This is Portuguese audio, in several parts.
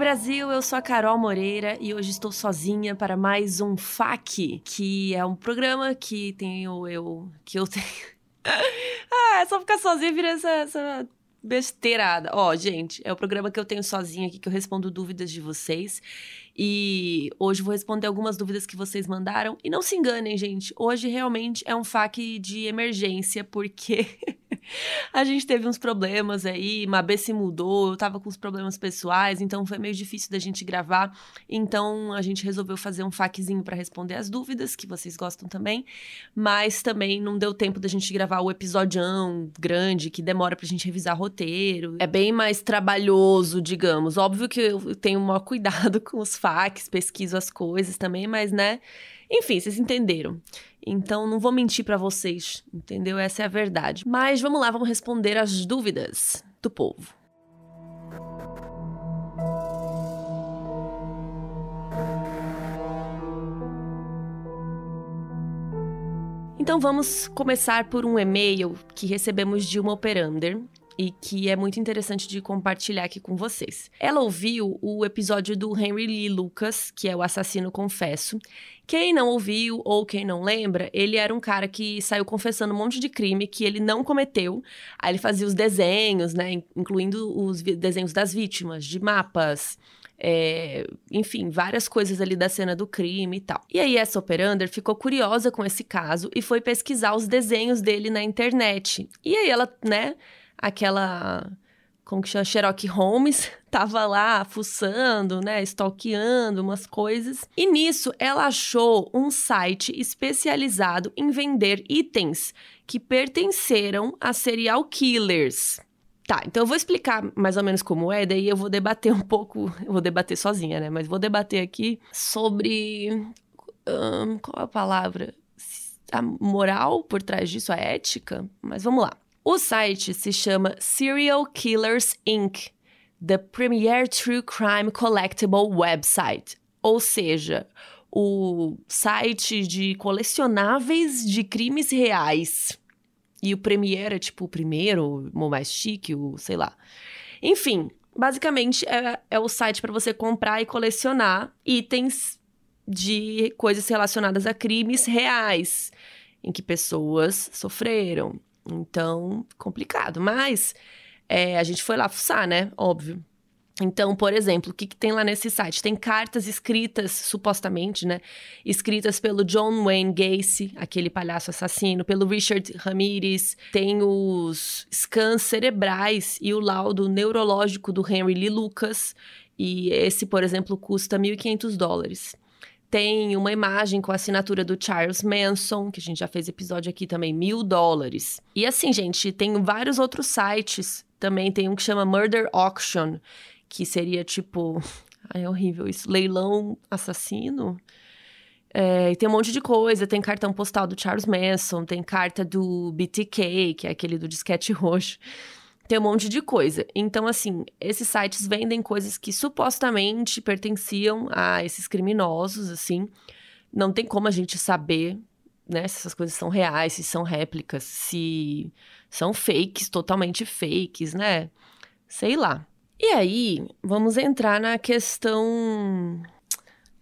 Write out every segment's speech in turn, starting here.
Brasil, eu sou a Carol Moreira e hoje estou sozinha para mais um FAQ, que é um programa que tenho eu. que eu tenho. ah, é só ficar sozinha vira essa, essa besteirada. Ó, gente, é o programa que eu tenho sozinha aqui, que eu respondo dúvidas de vocês. E hoje vou responder algumas dúvidas que vocês mandaram. E não se enganem, gente, hoje realmente é um FAQ de emergência, porque a gente teve uns problemas aí, Mabê se mudou, eu tava com uns problemas pessoais, então foi meio difícil da gente gravar. Então a gente resolveu fazer um faquezinho para responder as dúvidas, que vocês gostam também. Mas também não deu tempo da gente gravar o episódio grande, que demora pra gente revisar roteiro. É bem mais trabalhoso, digamos. Óbvio que eu tenho o maior cuidado com os facs, pesquiso as coisas também, mas né. Enfim, vocês entenderam. Então não vou mentir para vocês, entendeu? Essa é a verdade. Mas vamos lá, vamos responder as dúvidas do povo. Então vamos começar por um e-mail que recebemos de uma operander e que é muito interessante de compartilhar aqui com vocês. Ela ouviu o episódio do Henry Lee Lucas, que é o assassino confesso. Quem não ouviu ou quem não lembra, ele era um cara que saiu confessando um monte de crime que ele não cometeu. Aí ele fazia os desenhos, né, incluindo os desenhos das vítimas, de mapas, é, enfim, várias coisas ali da cena do crime e tal. E aí essa operander ficou curiosa com esse caso e foi pesquisar os desenhos dele na internet. E aí ela, né, aquela como que chama, Sherlock Holmes, tava lá fuçando, né, stalkeando umas coisas. E nisso ela achou um site especializado em vender itens que pertenceram a serial killers. Tá, então eu vou explicar mais ou menos como é, daí eu vou debater um pouco, eu vou debater sozinha, né, mas vou debater aqui sobre qual a palavra? A moral por trás disso, a ética, mas vamos lá. O site se chama Serial Killers Inc., the premier true crime collectible website. Ou seja, o site de colecionáveis de crimes reais. E o premier é tipo o primeiro, o mais chique, o sei lá. Enfim, basicamente é, é o site para você comprar e colecionar itens de coisas relacionadas a crimes reais, em que pessoas sofreram. Então, complicado. Mas é, a gente foi lá fuçar, né? Óbvio. Então, por exemplo, o que, que, tem lá nesse site? Tem cartas escritas, supostamente, né? Escritas pelo John Wayne Gacy, aquele palhaço assassino, pelo Richard Ramirez. Tem os scans cerebrais e o laudo neurológico do Henry Lee Lucas. E esse, por exemplo, custa 1.500 dólares tem uma imagem com a assinatura do Charles Manson, que a gente já fez episódio aqui também, mil dólares. E assim, gente, tem vários outros sites. Também tem um que chama Murder Auction, que seria tipo. Ai, é horrível isso. Leilão assassino. É, tem um monte de coisa. Tem cartão postal do Charles Manson, tem carta do BTK, que é aquele do disquete roxo. Tem um monte de coisa. Então, assim, esses sites vendem coisas que supostamente pertenciam a esses criminosos, assim. Não tem como a gente saber, né, se essas coisas são reais, se são réplicas, se são fakes, totalmente fakes, né? Sei lá. E aí, vamos entrar na questão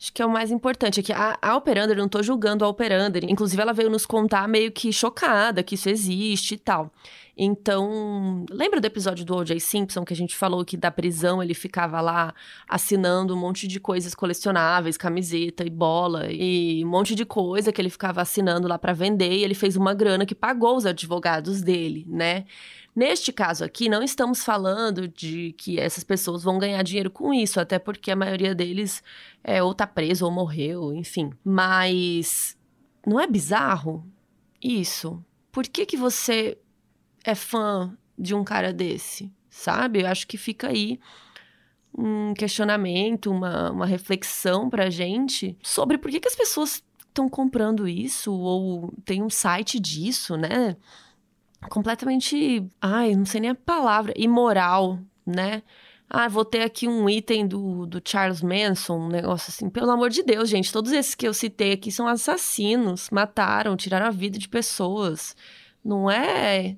Acho que é o mais importante. É que a, a Operander, eu não tô julgando a Operander. Inclusive, ela veio nos contar meio que chocada que isso existe e tal. Então, lembra do episódio do O.J. Simpson que a gente falou que da prisão ele ficava lá assinando um monte de coisas colecionáveis, camiseta e bola e um monte de coisa que ele ficava assinando lá para vender e ele fez uma grana que pagou os advogados dele, né? Neste caso aqui, não estamos falando de que essas pessoas vão ganhar dinheiro com isso, até porque a maioria deles é, ou tá preso ou morreu, enfim. Mas não é bizarro isso? Por que, que você é fã de um cara desse? Sabe? Eu acho que fica aí um questionamento, uma, uma reflexão pra gente sobre por que, que as pessoas estão comprando isso ou tem um site disso, né? completamente, ai, não sei nem a palavra, imoral, né? Ah, vou ter aqui um item do, do Charles Manson, um negócio assim. Pelo amor de Deus, gente, todos esses que eu citei aqui são assassinos, mataram, tiraram a vida de pessoas. Não é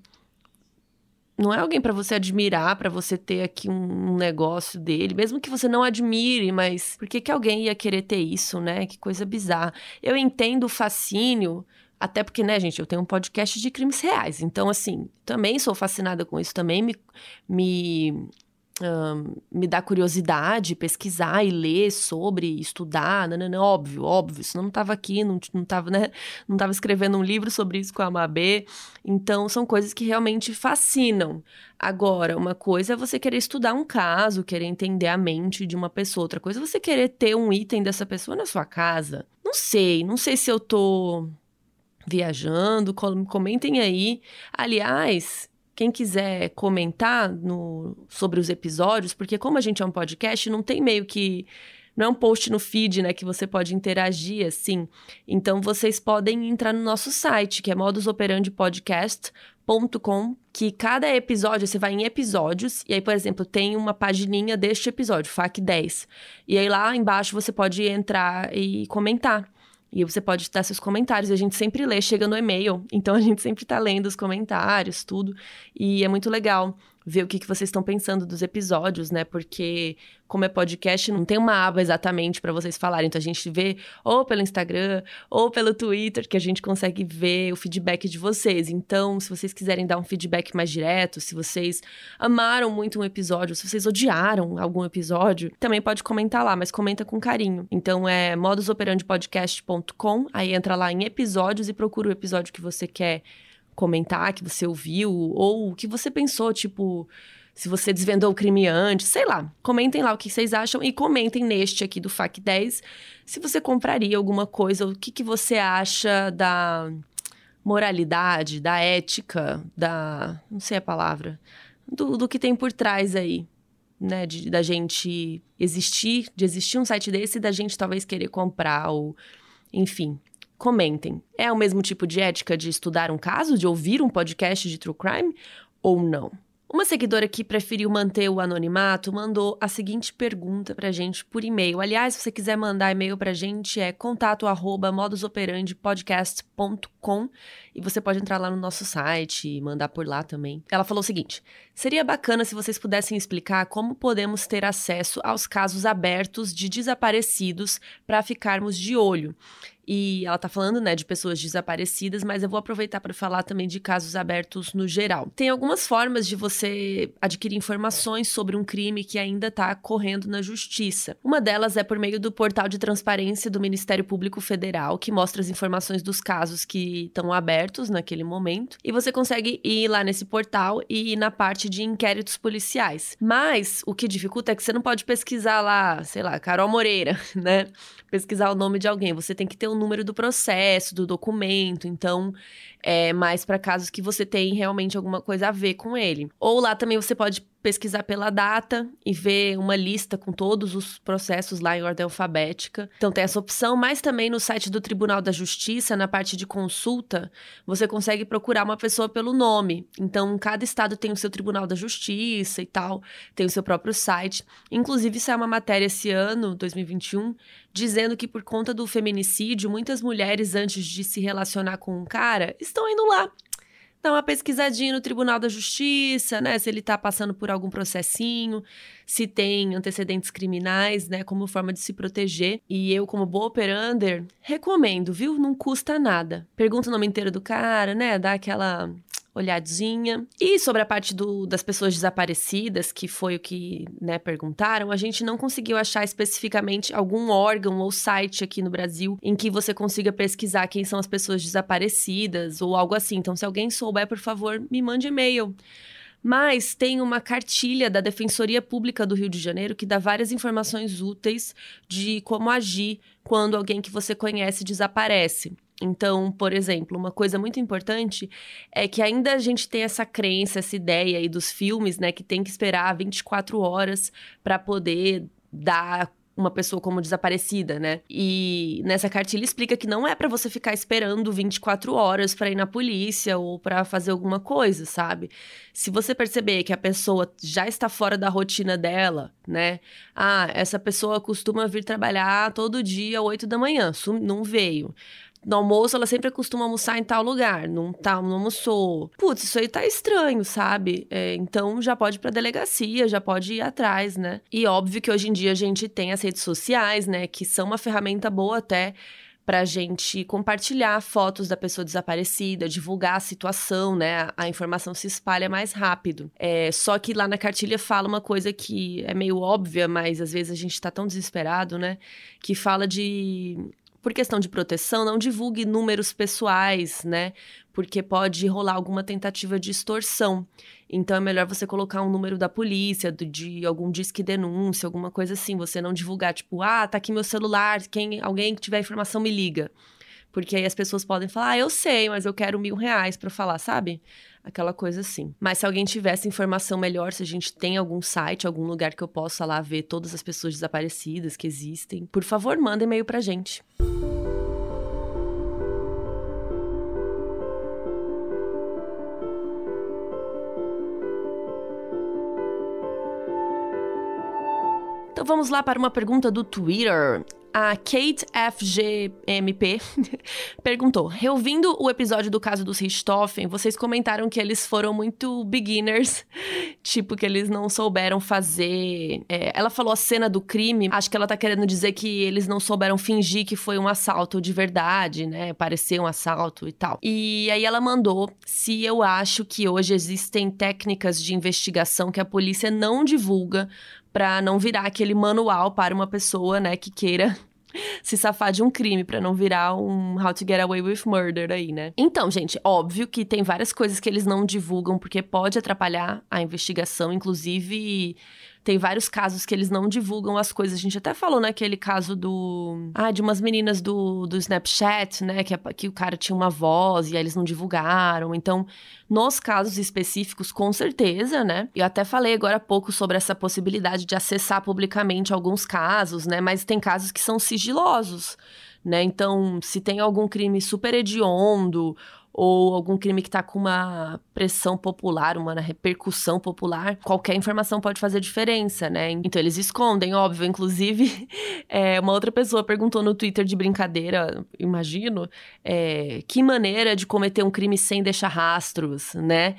não é alguém para você admirar, para você ter aqui um, negócio dele, mesmo que você não admire, mas por que, que alguém ia querer ter isso, né? Que coisa bizarra. Eu entendo o fascínio, até porque, né, gente, eu tenho um podcast de crimes reais, então, assim, também sou fascinada com isso, também me, me me dá curiosidade pesquisar e ler sobre, estudar, não, não, não, óbvio, óbvio, senão não estava aqui, não, não tava, né, não tava escrevendo um livro sobre isso com a Mabê, então são coisas que realmente fascinam. Agora, uma coisa é você querer estudar um caso, querer entender a mente de uma pessoa, outra coisa é você querer ter um item dessa pessoa na sua casa. Não sei, não sei se eu tô viajando, comentem aí. Aliás, quem quiser comentar no, sobre os episódios, porque como a gente é um podcast, não tem meio que. Não é um post no feed, né, que você pode interagir assim. Então vocês podem entrar no nosso site, que é modusoperandipodcast.com, que cada episódio, você vai em episódios, e aí, por exemplo, tem uma pagininha deste episódio, FAC 10. E aí lá embaixo você pode entrar e comentar. E você pode dar seus comentários. A gente sempre lê, chega no e-mail. Então a gente sempre tá lendo os comentários, tudo. E é muito legal ver o que, que vocês estão pensando dos episódios, né? Porque, como é podcast, não tem uma aba exatamente para vocês falarem. Então a gente vê ou pelo Instagram ou pelo Twitter que a gente consegue ver o feedback de vocês. Então, se vocês quiserem dar um feedback mais direto, se vocês amaram muito um episódio, se vocês odiaram algum episódio, também pode comentar lá, mas comenta com carinho. Então é modusoperandipodcast.com, aí entra lá em episódios e procura o episódio que você quer comentar que você ouviu, ou o que você pensou, tipo, se você desvendou o crime antes, sei lá. Comentem lá o que vocês acham e comentem neste aqui do FAC 10 se você compraria alguma coisa, o que, que você acha da moralidade, da ética, da. não sei a palavra. Do, do que tem por trás aí, né? De, da gente existir, de existir um site desse e da gente talvez querer comprar, ou. Enfim, Comentem. É o mesmo tipo de ética de estudar um caso, de ouvir um podcast de true crime ou não? Uma seguidora que preferiu manter o anonimato mandou a seguinte pergunta pra gente por e-mail. Aliás, se você quiser mandar e-mail pra gente, é contato arroba modusoperandipodcast.com e você pode entrar lá no nosso site e mandar por lá também. Ela falou o seguinte: seria bacana se vocês pudessem explicar como podemos ter acesso aos casos abertos de desaparecidos para ficarmos de olho. E ela tá falando, né, de pessoas desaparecidas, mas eu vou aproveitar para falar também de casos abertos no geral. Tem algumas formas de você adquirir informações sobre um crime que ainda está correndo na justiça. Uma delas é por meio do portal de transparência do Ministério Público Federal, que mostra as informações dos casos que estão abertos naquele momento. E você consegue ir lá nesse portal e ir na parte de inquéritos policiais. Mas o que dificulta é que você não pode pesquisar lá, sei lá, Carol Moreira, né? Pesquisar o nome de alguém. Você tem que ter um número do processo, do documento. Então, é mais para casos que você tem realmente alguma coisa a ver com ele. Ou lá também você pode pesquisar pela data e ver uma lista com todos os processos lá em ordem alfabética. Então tem essa opção, mas também no site do Tribunal da Justiça, na parte de consulta, você consegue procurar uma pessoa pelo nome. Então cada estado tem o seu Tribunal da Justiça e tal, tem o seu próprio site. Inclusive é uma matéria esse ano, 2021, dizendo que por conta do feminicídio, muitas mulheres antes de se relacionar com um cara estão indo lá dar uma pesquisadinha no Tribunal da Justiça, né? Se ele tá passando por algum processinho, se tem antecedentes criminais, né? Como forma de se proteger. E eu, como boa operander, recomendo, viu? Não custa nada. Pergunta o nome inteiro do cara, né? Dá aquela olhadinha. E sobre a parte do, das pessoas desaparecidas, que foi o que né, perguntaram, a gente não conseguiu achar especificamente algum órgão ou site aqui no Brasil em que você consiga pesquisar quem são as pessoas desaparecidas ou algo assim. Então, se alguém souber, por favor, me mande e-mail. Mas tem uma cartilha da Defensoria Pública do Rio de Janeiro que dá várias informações úteis de como agir quando alguém que você conhece desaparece. Então, por exemplo, uma coisa muito importante é que ainda a gente tem essa crença, essa ideia aí dos filmes, né, que tem que esperar 24 horas para poder dar uma pessoa como desaparecida, né? E nessa cartilha explica que não é para você ficar esperando 24 horas para ir na polícia ou para fazer alguma coisa, sabe? Se você perceber que a pessoa já está fora da rotina dela, né? Ah, essa pessoa costuma vir trabalhar todo dia, 8 da manhã, não veio no almoço ela sempre costuma almoçar em tal lugar, não, tá, não almoçou. Putz, isso aí tá estranho, sabe? É, então já pode ir pra delegacia, já pode ir atrás, né? E óbvio que hoje em dia a gente tem as redes sociais, né? Que são uma ferramenta boa até para gente compartilhar fotos da pessoa desaparecida, divulgar a situação, né? A informação se espalha mais rápido. É, só que lá na cartilha fala uma coisa que é meio óbvia, mas às vezes a gente está tão desesperado, né? Que fala de por questão de proteção, não divulgue números pessoais, né? Porque pode rolar alguma tentativa de extorsão. Então é melhor você colocar um número da polícia, de, algum disque denúncia, alguma coisa assim. Você não divulgar, tipo, ah, tá aqui meu celular, quem, alguém que tiver informação me liga. Porque aí as pessoas podem falar, ah, eu sei, mas eu quero mil reais pra falar, sabe? Aquela coisa assim. Mas se alguém tivesse informação melhor, se a gente tem algum site, algum lugar que eu possa lá ver todas as pessoas desaparecidas que existem, por favor, manda e-mail pra gente. Então vamos lá para uma pergunta do Twitter. A Kate FGMP perguntou: Reouvindo o episódio do caso dos Richthofen, vocês comentaram que eles foram muito beginners, tipo, que eles não souberam fazer. É, ela falou a cena do crime, acho que ela tá querendo dizer que eles não souberam fingir que foi um assalto de verdade, né? Parecer um assalto e tal. E aí ela mandou se eu acho que hoje existem técnicas de investigação que a polícia não divulga para não virar aquele manual para uma pessoa, né, que queira se safar de um crime para não virar um How to Get Away with Murder aí, né? Então, gente, óbvio que tem várias coisas que eles não divulgam porque pode atrapalhar a investigação, inclusive tem vários casos que eles não divulgam as coisas. A gente até falou naquele caso do. Ah, de umas meninas do, do Snapchat, né? Que, que o cara tinha uma voz e aí eles não divulgaram. Então, nos casos específicos, com certeza, né? Eu até falei agora há pouco sobre essa possibilidade de acessar publicamente alguns casos, né? Mas tem casos que são sigilosos. Né? Então, se tem algum crime super hediondo ou algum crime que está com uma pressão popular, uma repercussão popular, qualquer informação pode fazer diferença, né? Então eles escondem, óbvio. Inclusive, é, uma outra pessoa perguntou no Twitter de brincadeira, imagino, é, que maneira de cometer um crime sem deixar rastros, né?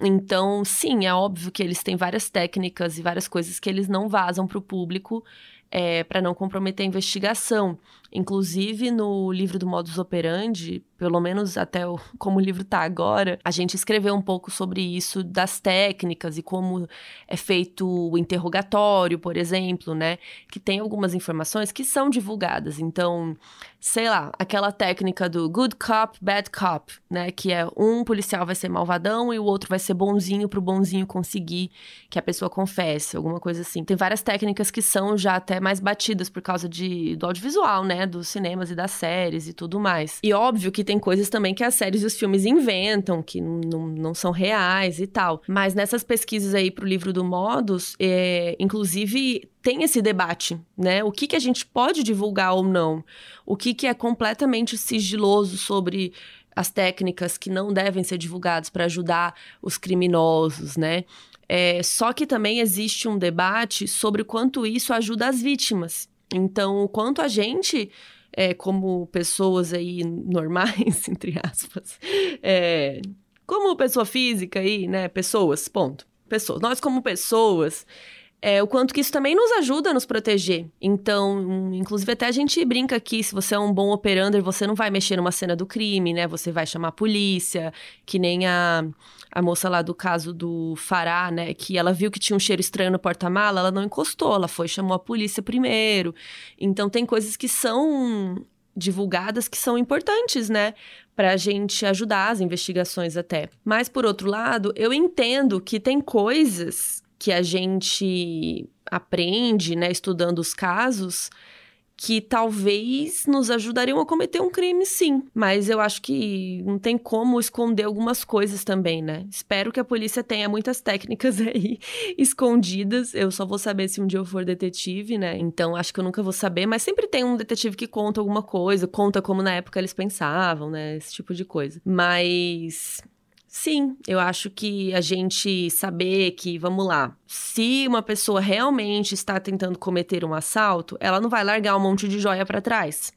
Então, sim, é óbvio que eles têm várias técnicas e várias coisas que eles não vazam para o público é, para não comprometer a investigação. Inclusive, no livro do Modus Operandi, pelo menos até o, como o livro está agora, a gente escreveu um pouco sobre isso, das técnicas e como é feito o interrogatório, por exemplo, né? Que tem algumas informações que são divulgadas. Então, sei lá, aquela técnica do good cop, bad cop, né? Que é um policial vai ser malvadão e o outro vai ser bonzinho pro bonzinho conseguir que a pessoa confesse, alguma coisa assim. Tem várias técnicas que são já até mais batidas por causa de, do audiovisual, né? Dos cinemas e das séries e tudo mais. E óbvio que tem coisas também que as séries e os filmes inventam, que não, não são reais e tal. Mas nessas pesquisas aí pro livro do Modus, é, inclusive tem esse debate, né? O que, que a gente pode divulgar ou não? O que, que é completamente sigiloso sobre as técnicas que não devem ser divulgadas para ajudar os criminosos, né? É, só que também existe um debate sobre o quanto isso ajuda as vítimas. Então, quanto a gente, é, como pessoas aí normais, entre aspas, é, como pessoa física aí, né? Pessoas, ponto. Pessoas. Nós, como pessoas, é, o quanto que isso também nos ajuda a nos proteger. Então, inclusive, até a gente brinca aqui: se você é um bom operander, você não vai mexer numa cena do crime, né? Você vai chamar a polícia, que nem a, a moça lá do caso do Fará, né? Que ela viu que tinha um cheiro estranho no porta-mala, ela não encostou, ela foi chamou a polícia primeiro. Então, tem coisas que são divulgadas que são importantes, né? Para a gente ajudar as investigações até. Mas, por outro lado, eu entendo que tem coisas que a gente aprende, né, estudando os casos, que talvez nos ajudariam a cometer um crime, sim. Mas eu acho que não tem como esconder algumas coisas também, né? Espero que a polícia tenha muitas técnicas aí escondidas. Eu só vou saber se um dia eu for detetive, né? Então acho que eu nunca vou saber, mas sempre tem um detetive que conta alguma coisa, conta como na época eles pensavam, né? Esse tipo de coisa. Mas Sim, eu acho que a gente saber que, vamos lá, se uma pessoa realmente está tentando cometer um assalto, ela não vai largar um monte de joia para trás.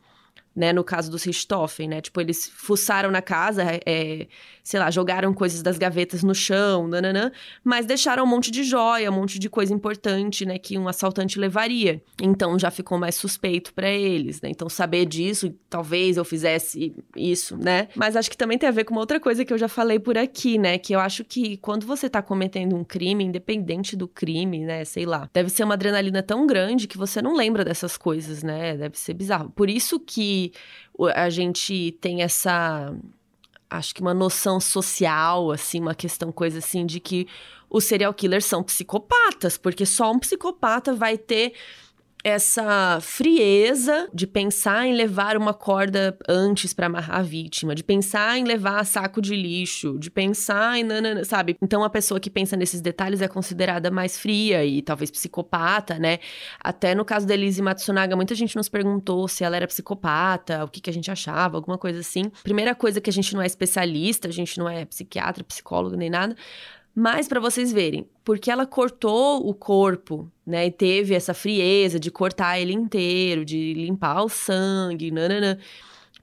Né? No caso dos Richthofen, né? Tipo, eles fuçaram na casa, é, sei lá, jogaram coisas das gavetas no chão, nananã, mas deixaram um monte de joia, um monte de coisa importante, né? Que um assaltante levaria. Então já ficou mais suspeito para eles, né? Então saber disso, talvez eu fizesse isso, né? Mas acho que também tem a ver com uma outra coisa que eu já falei por aqui, né? Que eu acho que quando você tá cometendo um crime, independente do crime, né? Sei lá, deve ser uma adrenalina tão grande que você não lembra dessas coisas, né? Deve ser bizarro. Por isso a gente tem essa acho que uma noção social, assim, uma questão coisa assim de que os serial killers são psicopatas, porque só um psicopata vai ter essa frieza de pensar em levar uma corda antes para amarrar a vítima, de pensar em levar saco de lixo, de pensar em nanana, sabe? Então a pessoa que pensa nesses detalhes é considerada mais fria e talvez psicopata, né? Até no caso da Elise Matsunaga, muita gente nos perguntou se ela era psicopata, o que, que a gente achava, alguma coisa assim. Primeira coisa que a gente não é especialista, a gente não é psiquiatra, psicólogo nem nada, mas para vocês verem, porque ela cortou o corpo, né, e teve essa frieza de cortar ele inteiro, de limpar o sangue, nananã,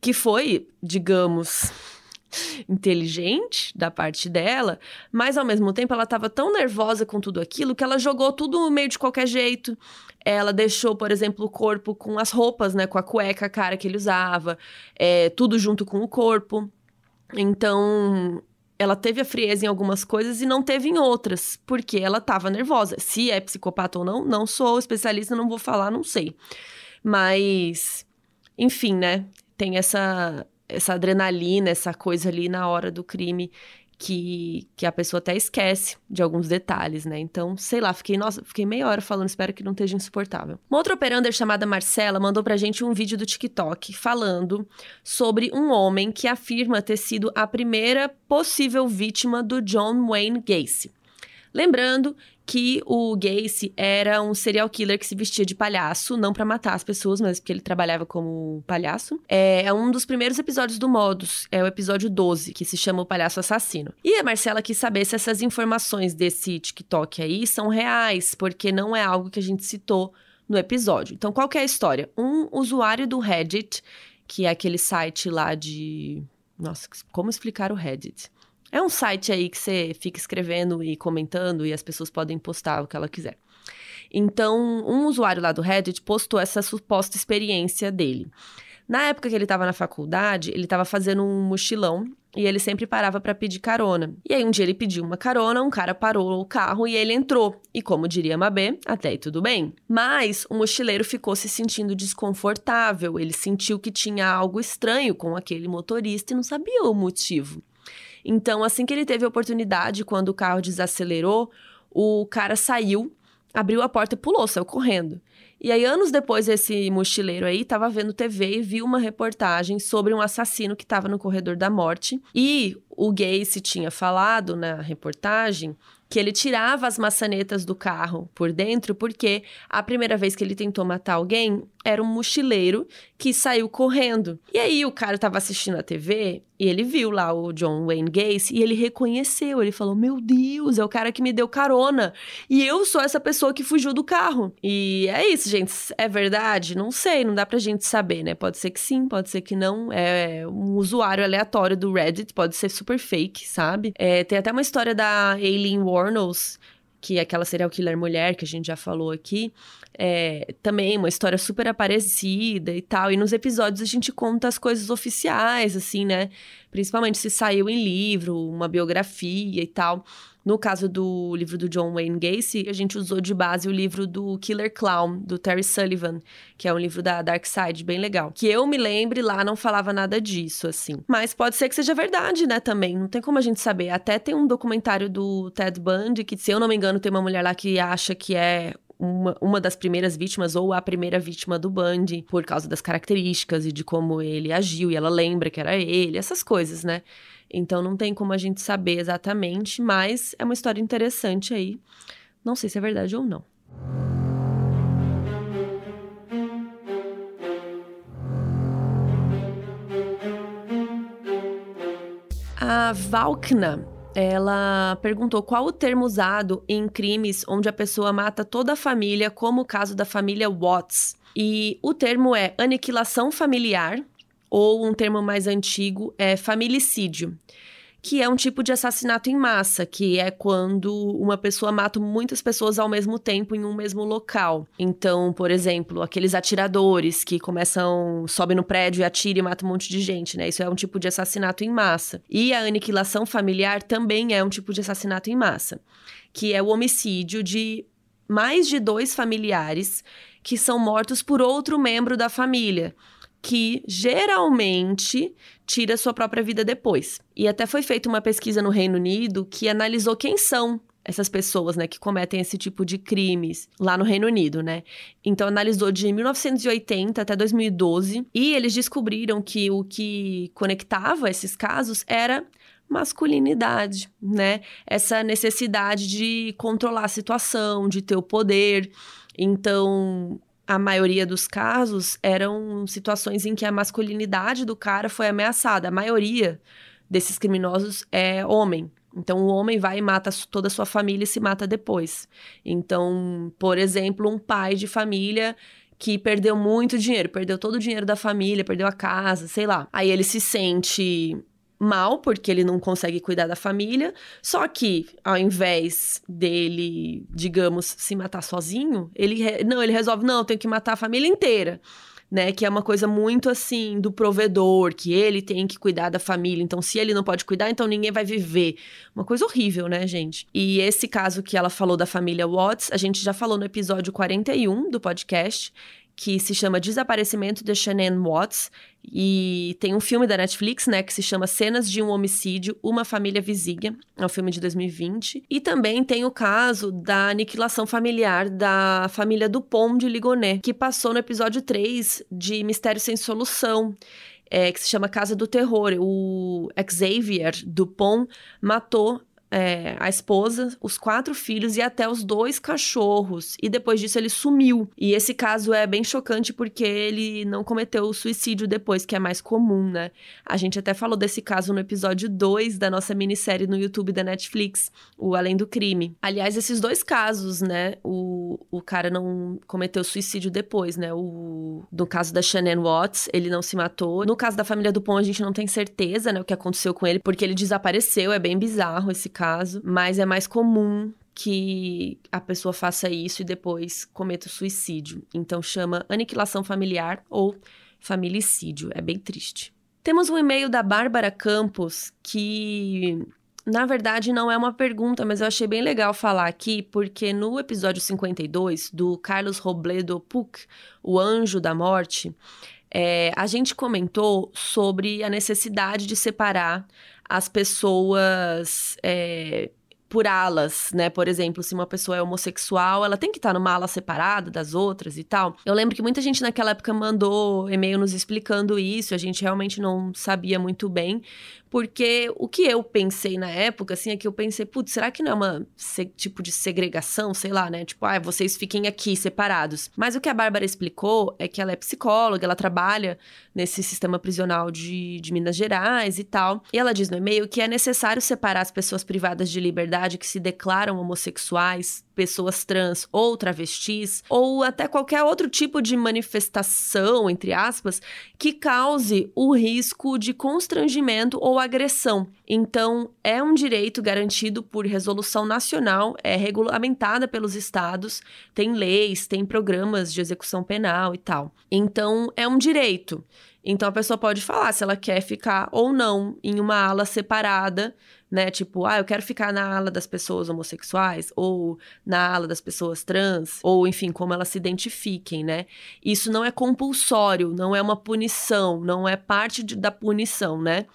que foi, digamos, inteligente da parte dela, mas ao mesmo tempo ela estava tão nervosa com tudo aquilo que ela jogou tudo meio de qualquer jeito. Ela deixou, por exemplo, o corpo com as roupas, né, com a cueca, a cara que ele usava, é, tudo junto com o corpo. Então, ela teve a frieza em algumas coisas e não teve em outras, porque ela estava nervosa. Se é psicopata ou não, não sou especialista, não vou falar, não sei. Mas, enfim, né? Tem essa essa adrenalina, essa coisa ali na hora do crime que, que a pessoa até esquece de alguns detalhes, né? Então, sei lá, fiquei, nossa, fiquei meia hora falando, espero que não esteja insuportável. Uma outra operander chamada Marcela mandou pra gente um vídeo do TikTok falando sobre um homem que afirma ter sido a primeira possível vítima do John Wayne Gacy. Lembrando que o Gacy era um serial killer que se vestia de palhaço, não para matar as pessoas, mas porque ele trabalhava como palhaço. É, é, um dos primeiros episódios do Modus, é o episódio 12, que se chama O Palhaço Assassino. E a Marcela quis saber se essas informações desse TikTok aí são reais, porque não é algo que a gente citou no episódio. Então, qual que é a história? Um usuário do Reddit, que é aquele site lá de. Nossa, como explicar o Reddit? É um site aí que você fica escrevendo e comentando e as pessoas podem postar o que ela quiser. Então, um usuário lá do Reddit postou essa suposta experiência dele. Na época que ele estava na faculdade, ele estava fazendo um mochilão e ele sempre parava para pedir carona. E aí um dia ele pediu uma carona, um cara parou o carro e ele entrou. E como diria Mabê, até aí tudo bem. Mas o mochileiro ficou se sentindo desconfortável, ele sentiu que tinha algo estranho com aquele motorista e não sabia o motivo. Então, assim que ele teve a oportunidade, quando o carro desacelerou, o cara saiu, abriu a porta e pulou, saiu correndo. E aí, anos depois, esse mochileiro aí estava vendo TV e viu uma reportagem sobre um assassino que estava no corredor da morte. E o Gacy tinha falado na reportagem que ele tirava as maçanetas do carro por dentro, porque a primeira vez que ele tentou matar alguém era um mochileiro que saiu correndo. E aí o cara estava assistindo a TV e ele viu lá o John Wayne Gacy e ele reconheceu, ele falou: "Meu Deus, é o cara que me deu carona. E eu sou essa pessoa que fugiu do carro". E é isso, gente, é verdade? Não sei, não dá pra gente saber, né? Pode ser que sim, pode ser que não. É um usuário aleatório do Reddit, pode ser super fake, sabe? É, tem até uma história da Aileen Warnos, que é aquela serial killer mulher que a gente já falou aqui, é, também uma história super aparecida e tal. E nos episódios a gente conta as coisas oficiais, assim, né? Principalmente se saiu em livro, uma biografia e tal. No caso do livro do John Wayne Gacy, a gente usou de base o livro do Killer Clown, do Terry Sullivan, que é um livro da Dark Side, bem legal. Que eu me lembre, lá não falava nada disso, assim. Mas pode ser que seja verdade, né, também. Não tem como a gente saber. Até tem um documentário do Ted Bundy, que, se eu não me engano, tem uma mulher lá que acha que é uma, uma das primeiras vítimas ou a primeira vítima do Bundy, por causa das características e de como ele agiu, e ela lembra que era ele, essas coisas, né? Então não tem como a gente saber exatamente, mas é uma história interessante aí. Não sei se é verdade ou não. A Valkna, ela perguntou qual o termo usado em crimes onde a pessoa mata toda a família, como o caso da família Watts. E o termo é aniquilação familiar, ou um termo mais antigo é familicídio que é um tipo de assassinato em massa, que é quando uma pessoa mata muitas pessoas ao mesmo tempo em um mesmo local. Então, por exemplo, aqueles atiradores que começam, sobem no prédio e atiram e matam um monte de gente, né? Isso é um tipo de assassinato em massa. E a aniquilação familiar também é um tipo de assassinato em massa, que é o homicídio de mais de dois familiares que são mortos por outro membro da família que geralmente tira sua própria vida depois. E até foi feita uma pesquisa no Reino Unido que analisou quem são essas pessoas, né, que cometem esse tipo de crimes lá no Reino Unido, né? Então analisou de 1980 até 2012 e eles descobriram que o que conectava esses casos era masculinidade, né? Essa necessidade de controlar a situação, de ter o poder. Então, a maioria dos casos eram situações em que a masculinidade do cara foi ameaçada. A maioria desses criminosos é homem. Então, o homem vai e mata toda a sua família e se mata depois. Então, por exemplo, um pai de família que perdeu muito dinheiro, perdeu todo o dinheiro da família, perdeu a casa, sei lá. Aí ele se sente mal, porque ele não consegue cuidar da família. Só que, ao invés dele, digamos, se matar sozinho, ele não, ele resolve, não, eu tenho que matar a família inteira. Né, que é uma coisa muito assim do provedor, que ele tem que cuidar da família. Então, se ele não pode cuidar, então ninguém vai viver. Uma coisa horrível, né, gente? E esse caso que ela falou da família Watts, a gente já falou no episódio 41 do podcast, que se chama Desaparecimento de Shannon Watts. E tem um filme da Netflix, né, que se chama Cenas de um Homicídio, Uma Família Vizinha. É um filme de 2020. E também tem o caso da aniquilação familiar da família Dupont de Ligonet, que passou no episódio 3 de Mistério Sem Solução. É, que se chama Casa do Terror. O Xavier Dupont matou é, a esposa, os quatro filhos e até os dois cachorros. E depois disso ele sumiu. E esse caso é bem chocante porque ele não cometeu o suicídio depois, que é mais comum, né? A gente até falou desse caso no episódio 2 da nossa minissérie no YouTube da Netflix, o Além do Crime. Aliás, esses dois casos, né? O, o cara não cometeu suicídio depois, né? O, no caso da Shannon Watts, ele não se matou. No caso da família Dupont, a gente não tem certeza, né? O que aconteceu com ele, porque ele desapareceu. É bem bizarro esse caso caso, mas é mais comum que a pessoa faça isso e depois cometa o suicídio. Então chama aniquilação familiar ou familicídio. É bem triste. Temos um e-mail da Bárbara Campos que na verdade, não é uma pergunta, mas eu achei bem legal falar aqui, porque no episódio 52 do Carlos Robledo Puc, O Anjo da Morte, é, a gente comentou sobre a necessidade de separar as pessoas é, por alas, né? Por exemplo, se uma pessoa é homossexual, ela tem que estar numa ala separada das outras e tal. Eu lembro que muita gente naquela época mandou e-mail nos explicando isso, a gente realmente não sabia muito bem, porque o que eu pensei na época, assim, é que eu pensei, putz, será que não é uma tipo de segregação, sei lá, né? Tipo, ah, vocês fiquem aqui separados. Mas o que a Bárbara explicou é que ela é psicóloga, ela trabalha nesse sistema prisional de, de Minas Gerais e tal. E ela diz no e-mail que é necessário separar as pessoas privadas de liberdade que se declaram homossexuais pessoas trans ou travestis, ou até qualquer outro tipo de manifestação, entre aspas, que cause o risco de constrangimento ou agressão. Então, é um direito garantido por resolução nacional, é regulamentada pelos estados, tem leis, tem programas de execução penal e tal. Então, é um direito. Então a pessoa pode falar se ela quer ficar ou não em uma ala separada, né? Tipo, ah, eu quero ficar na ala das pessoas homossexuais ou na ala das pessoas trans, ou enfim, como elas se identifiquem, né? Isso não é compulsório, não é uma punição, não é parte de, da punição, né?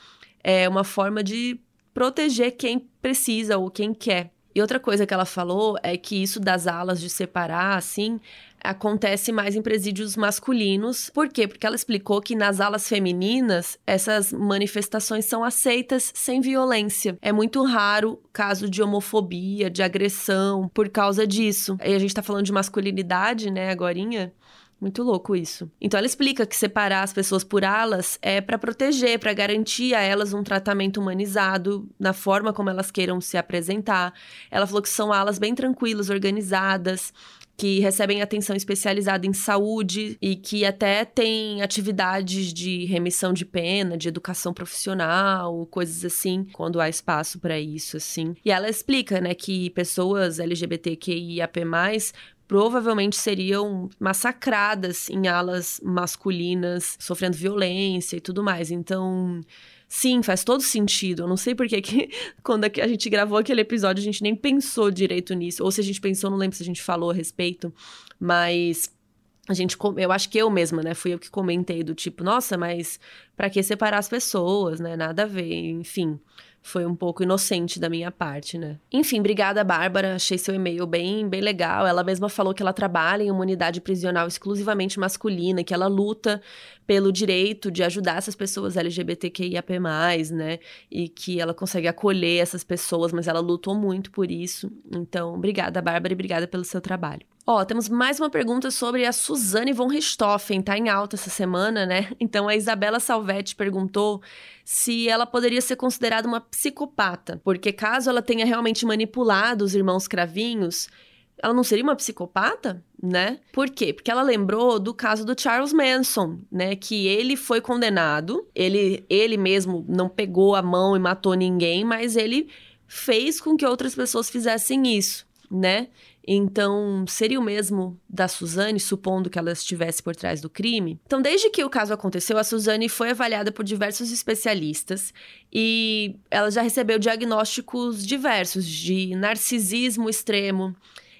É uma forma de proteger quem precisa ou quem quer. E outra coisa que ela falou é que isso das alas de separar, assim, acontece mais em presídios masculinos. Por quê? Porque ela explicou que nas alas femininas essas manifestações são aceitas sem violência. É muito raro caso de homofobia, de agressão por causa disso. E a gente tá falando de masculinidade, né, agorinha. Muito louco isso. Então ela explica que separar as pessoas por alas é para proteger, para garantir a elas um tratamento humanizado na forma como elas queiram se apresentar. Ela falou que são alas bem tranquilas, organizadas, que recebem atenção especializada em saúde e que até têm atividades de remissão de pena, de educação profissional, coisas assim, quando há espaço para isso, assim. E ela explica, né, que pessoas LGBTQIAP+, provavelmente seriam massacradas em alas masculinas, sofrendo violência e tudo mais. Então, Sim, faz todo sentido. Eu não sei por que quando a gente gravou aquele episódio a gente nem pensou direito nisso. Ou se a gente pensou, não lembro se a gente falou a respeito. Mas a gente, eu acho que eu mesma, né? Fui eu que comentei do tipo, nossa, mas para que separar as pessoas, né? Nada a ver, enfim foi um pouco inocente da minha parte, né? Enfim, obrigada, Bárbara. Achei seu e-mail bem, bem legal. Ela mesma falou que ela trabalha em uma unidade prisional exclusivamente masculina, que ela luta pelo direito de ajudar essas pessoas LGBTQIAP+, né? E que ela consegue acolher essas pessoas, mas ela lutou muito por isso. Então, obrigada, Bárbara, e obrigada pelo seu trabalho. Ó, temos mais uma pergunta sobre a Suzane von Richthofen, tá em alta essa semana, né? Então a Isabela Salvetti perguntou se ela poderia ser considerada uma psicopata, porque caso ela tenha realmente manipulado os irmãos cravinhos, ela não seria uma psicopata, né? Por quê? Porque ela lembrou do caso do Charles Manson, né? Que ele foi condenado, ele, ele mesmo não pegou a mão e matou ninguém, mas ele fez com que outras pessoas fizessem isso, né? Então, seria o mesmo da Suzane, supondo que ela estivesse por trás do crime? Então, desde que o caso aconteceu, a Suzane foi avaliada por diversos especialistas e ela já recebeu diagnósticos diversos de narcisismo extremo,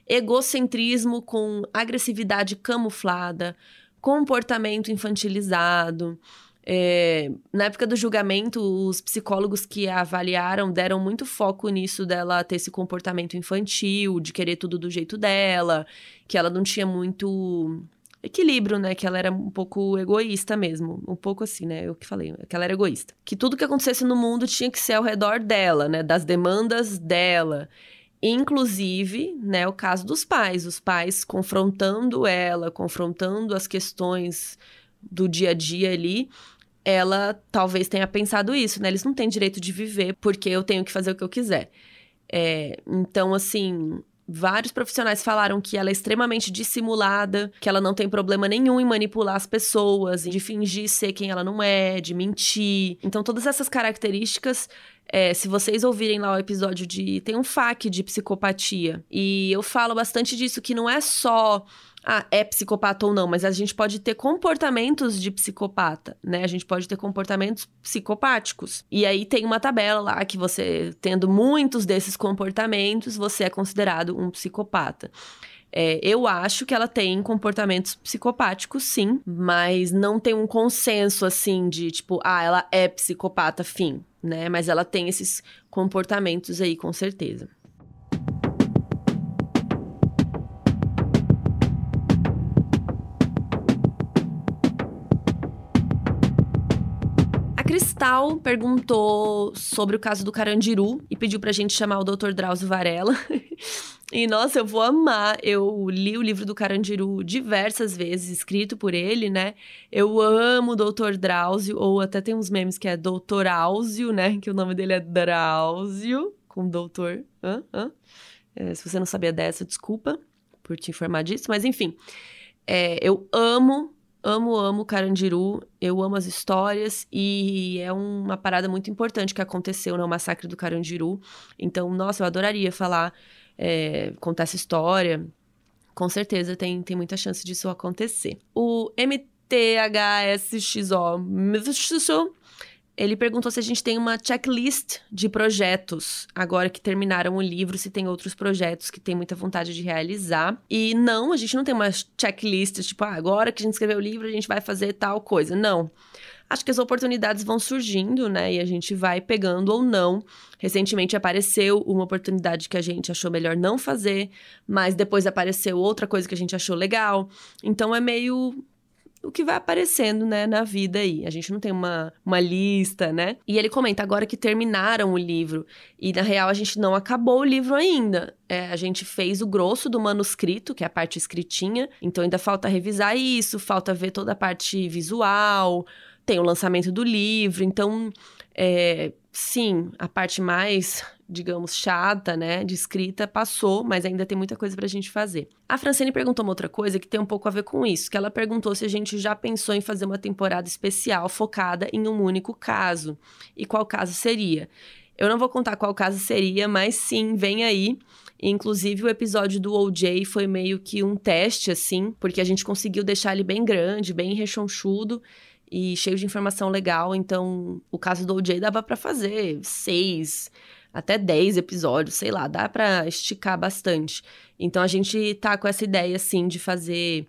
egocentrismo com agressividade camuflada, comportamento infantilizado, é, na época do julgamento, os psicólogos que a avaliaram deram muito foco nisso dela ter esse comportamento infantil, de querer tudo do jeito dela, que ela não tinha muito equilíbrio, né? Que ela era um pouco egoísta mesmo. Um pouco assim, né? Eu que falei, que ela era egoísta. Que tudo que acontecesse no mundo tinha que ser ao redor dela, né? Das demandas dela. Inclusive, né, o caso dos pais, os pais confrontando ela, confrontando as questões do dia a dia ali, ela talvez tenha pensado isso, né? Eles não têm direito de viver porque eu tenho que fazer o que eu quiser. É, então, assim, vários profissionais falaram que ela é extremamente dissimulada, que ela não tem problema nenhum em manipular as pessoas, de fingir ser quem ela não é, de mentir. Então, todas essas características é, se vocês ouvirem lá o episódio de. Tem um FAQ de psicopatia. E eu falo bastante disso, que não é só ah, é psicopata ou não, mas a gente pode ter comportamentos de psicopata, né? A gente pode ter comportamentos psicopáticos. E aí tem uma tabela lá que você, tendo muitos desses comportamentos, você é considerado um psicopata. É, eu acho que ela tem comportamentos psicopáticos, sim, mas não tem um consenso assim de tipo, ah, ela é psicopata, fim, né? Mas ela tem esses comportamentos aí, com certeza. Cristal perguntou sobre o caso do Carandiru e pediu pra gente chamar o Dr. Drauzio Varela. e nossa, eu vou amar. Eu li o livro do Carandiru diversas vezes, escrito por ele, né? Eu amo o Dr. Drauzio, ou até tem uns memes que é Doutor Áuzio, né? Que o nome dele é Drauzio, com doutor. Hã? Hã? É, se você não sabia dessa, desculpa por te informar disso, mas enfim. É, eu amo amo, amo Carandiru, eu amo as histórias e é uma parada muito importante que aconteceu no né, massacre do Carandiru. Então, nossa, eu adoraria falar, é, contar essa história. Com certeza tem, tem muita chance disso acontecer. O MTHSXO ele perguntou se a gente tem uma checklist de projetos, agora que terminaram o livro, se tem outros projetos que tem muita vontade de realizar. E não, a gente não tem uma checklist, tipo, ah, agora que a gente escreveu o livro, a gente vai fazer tal coisa. Não. Acho que as oportunidades vão surgindo, né? E a gente vai pegando ou não. Recentemente apareceu uma oportunidade que a gente achou melhor não fazer, mas depois apareceu outra coisa que a gente achou legal. Então é meio o que vai aparecendo, né, na vida aí. A gente não tem uma, uma lista, né? E ele comenta agora que terminaram o livro. E, na real, a gente não acabou o livro ainda. É, a gente fez o grosso do manuscrito, que é a parte escritinha. Então, ainda falta revisar isso, falta ver toda a parte visual. Tem o lançamento do livro. Então, É, sim, a parte mais, digamos, chata, né, de escrita passou, mas ainda tem muita coisa pra gente fazer. A Francine perguntou uma outra coisa que tem um pouco a ver com isso, que ela perguntou se a gente já pensou em fazer uma temporada especial focada em um único caso. E qual caso seria? Eu não vou contar qual caso seria, mas sim, vem aí. Inclusive, o episódio do OJ foi meio que um teste, assim, porque a gente conseguiu deixar ele bem grande, bem rechonchudo e cheio de informação legal. Então, o caso do OJ dava para fazer seis, até dez episódios, sei lá, dá para esticar bastante. Então, a gente tá com essa ideia, assim, de fazer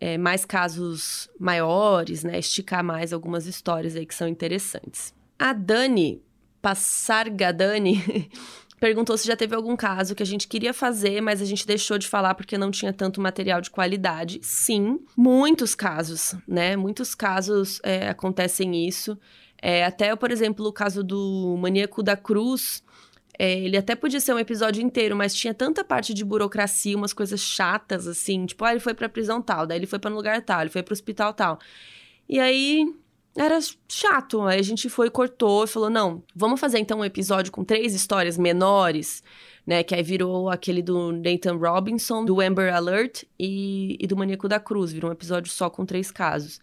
é, mais casos maiores, né? Esticar mais algumas histórias aí que são interessantes. A Dani, Passarga Dani. perguntou se já teve algum caso que a gente queria fazer, mas a gente deixou de falar porque não tinha tanto material de qualidade. Sim, muitos casos, né? Muitos casos é, acontecem isso. É, até, por exemplo, o caso do maníaco da cruz. É, ele até podia ser um episódio inteiro, mas tinha tanta parte de burocracia, umas coisas chatas, assim. Tipo, ah, ele foi pra prisão tal, daí ele foi para um lugar tal, ele foi pro hospital tal. E aí, era chato. Aí a gente foi, cortou e falou: não, vamos fazer então um episódio com três histórias menores, né? Que aí virou aquele do Nathan Robinson, do Amber Alert e, e do Maníaco da Cruz. Virou um episódio só com três casos.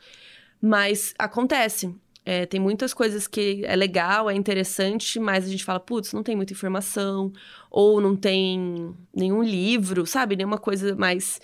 Mas acontece. É, tem muitas coisas que é legal, é interessante, mas a gente fala, putz, não tem muita informação, ou não tem nenhum livro, sabe? Nenhuma coisa mais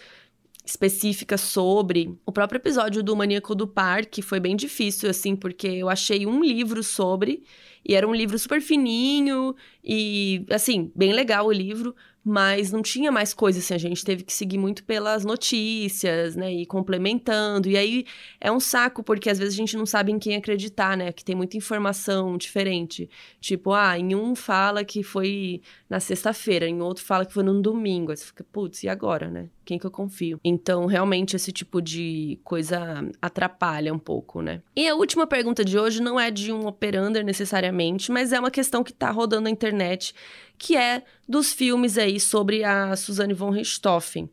específica sobre. O próprio episódio do Maníaco do Parque foi bem difícil, assim, porque eu achei um livro sobre, e era um livro super fininho, e, assim, bem legal o livro, mas não tinha mais coisa assim, a gente teve que seguir muito pelas notícias, né, e complementando. E aí é um saco porque às vezes a gente não sabe em quem acreditar, né, que tem muita informação diferente. Tipo, ah, em um fala que foi na sexta-feira, em outro fala que foi no domingo. Aí você fica, putz, e agora, né? Quem que eu confio? Então, realmente esse tipo de coisa atrapalha um pouco, né? E a última pergunta de hoje não é de um operander necessariamente, mas é uma questão que tá rodando na internet que é dos filmes aí sobre a Suzanne von Richthofen.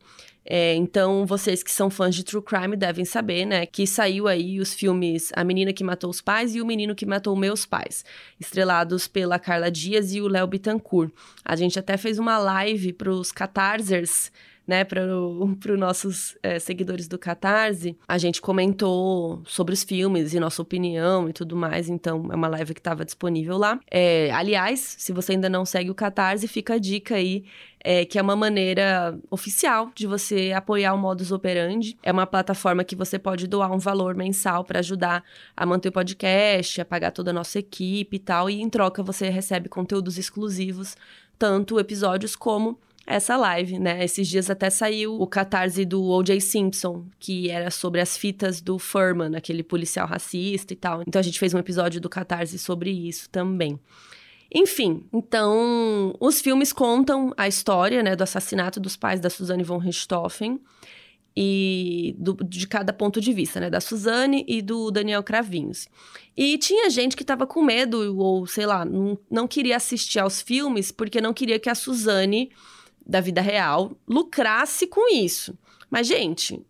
É, então, vocês que são fãs de True Crime devem saber, né, que saiu aí os filmes A Menina que Matou os Pais e O Menino que Matou Meus Pais, estrelados pela Carla Dias e o Léo Bittencourt. A gente até fez uma live para os Catarsers né, para os nossos é, seguidores do Catarse, a gente comentou sobre os filmes e nossa opinião e tudo mais, então é uma live que estava disponível lá. É, aliás, se você ainda não segue o Catarse, fica a dica aí é, que é uma maneira oficial de você apoiar o Modus Operandi. É uma plataforma que você pode doar um valor mensal para ajudar a manter o podcast, a pagar toda a nossa equipe e tal, e em troca você recebe conteúdos exclusivos, tanto episódios como essa live, né? Esses dias até saiu o catarse do O.J. Simpson, que era sobre as fitas do Furman, aquele policial racista e tal. Então a gente fez um episódio do catarse sobre isso também. Enfim, então os filmes contam a história, né, do assassinato dos pais da Suzanne von Richthofen e do, de cada ponto de vista, né, da Suzane e do Daniel Cravinhos. E tinha gente que estava com medo ou sei lá, não, não queria assistir aos filmes porque não queria que a Suzane da vida real lucrasse com isso. Mas, gente,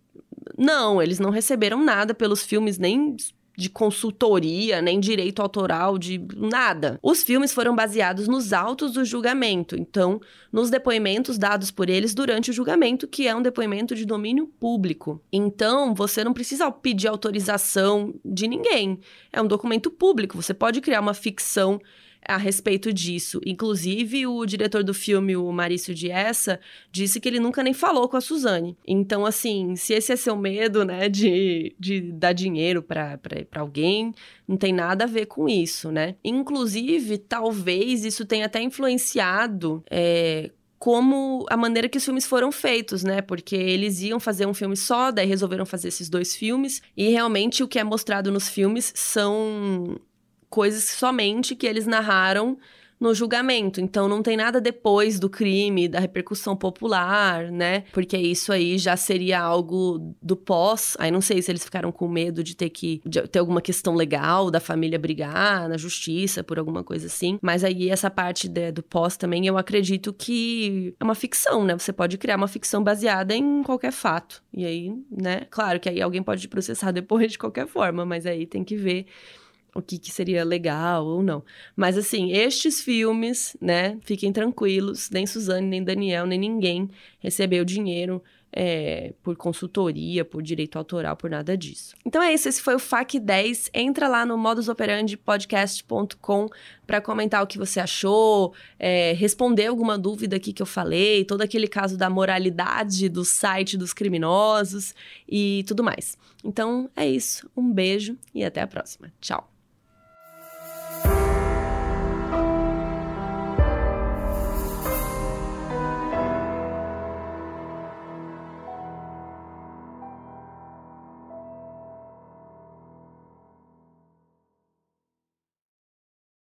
não, eles não receberam nada pelos filmes, nem de consultoria, nem direito autoral, de nada. Os filmes foram baseados nos autos do julgamento, então, nos depoimentos dados por eles durante o julgamento, que é um depoimento de domínio público. Então, você não precisa pedir autorização de ninguém. É um documento público, você pode criar uma ficção a respeito disso. Inclusive, o diretor do filme, o Marício Diessa, disse que ele nunca nem falou com a Suzane. Então, assim, se esse é seu medo, né, de, de dar dinheiro para alguém, não tem nada a ver com isso, né? Inclusive, talvez isso tenha até influenciado. É, como a maneira que os filmes foram feitos, né? Porque eles iam fazer um filme só, daí resolveram fazer esses dois filmes, e realmente o que é mostrado nos filmes são coisas somente que eles narraram no julgamento. Então não tem nada depois do crime, da repercussão popular, né? Porque isso aí já seria algo do pós. Aí não sei se eles ficaram com medo de ter que de ter alguma questão legal da família brigar na justiça por alguma coisa assim. Mas aí essa parte de, do pós também eu acredito que é uma ficção, né? Você pode criar uma ficção baseada em qualquer fato. E aí, né? Claro que aí alguém pode processar depois de qualquer forma, mas aí tem que ver o que, que seria legal ou não. Mas assim, estes filmes, né, fiquem tranquilos, nem Suzane, nem Daniel, nem ninguém recebeu dinheiro é, por consultoria, por direito autoral, por nada disso. Então é isso, esse foi o FAC 10. Entra lá no modusoperandipodcast.com para comentar o que você achou, é, responder alguma dúvida aqui que eu falei, todo aquele caso da moralidade do site dos criminosos e tudo mais. Então é isso, um beijo e até a próxima. Tchau!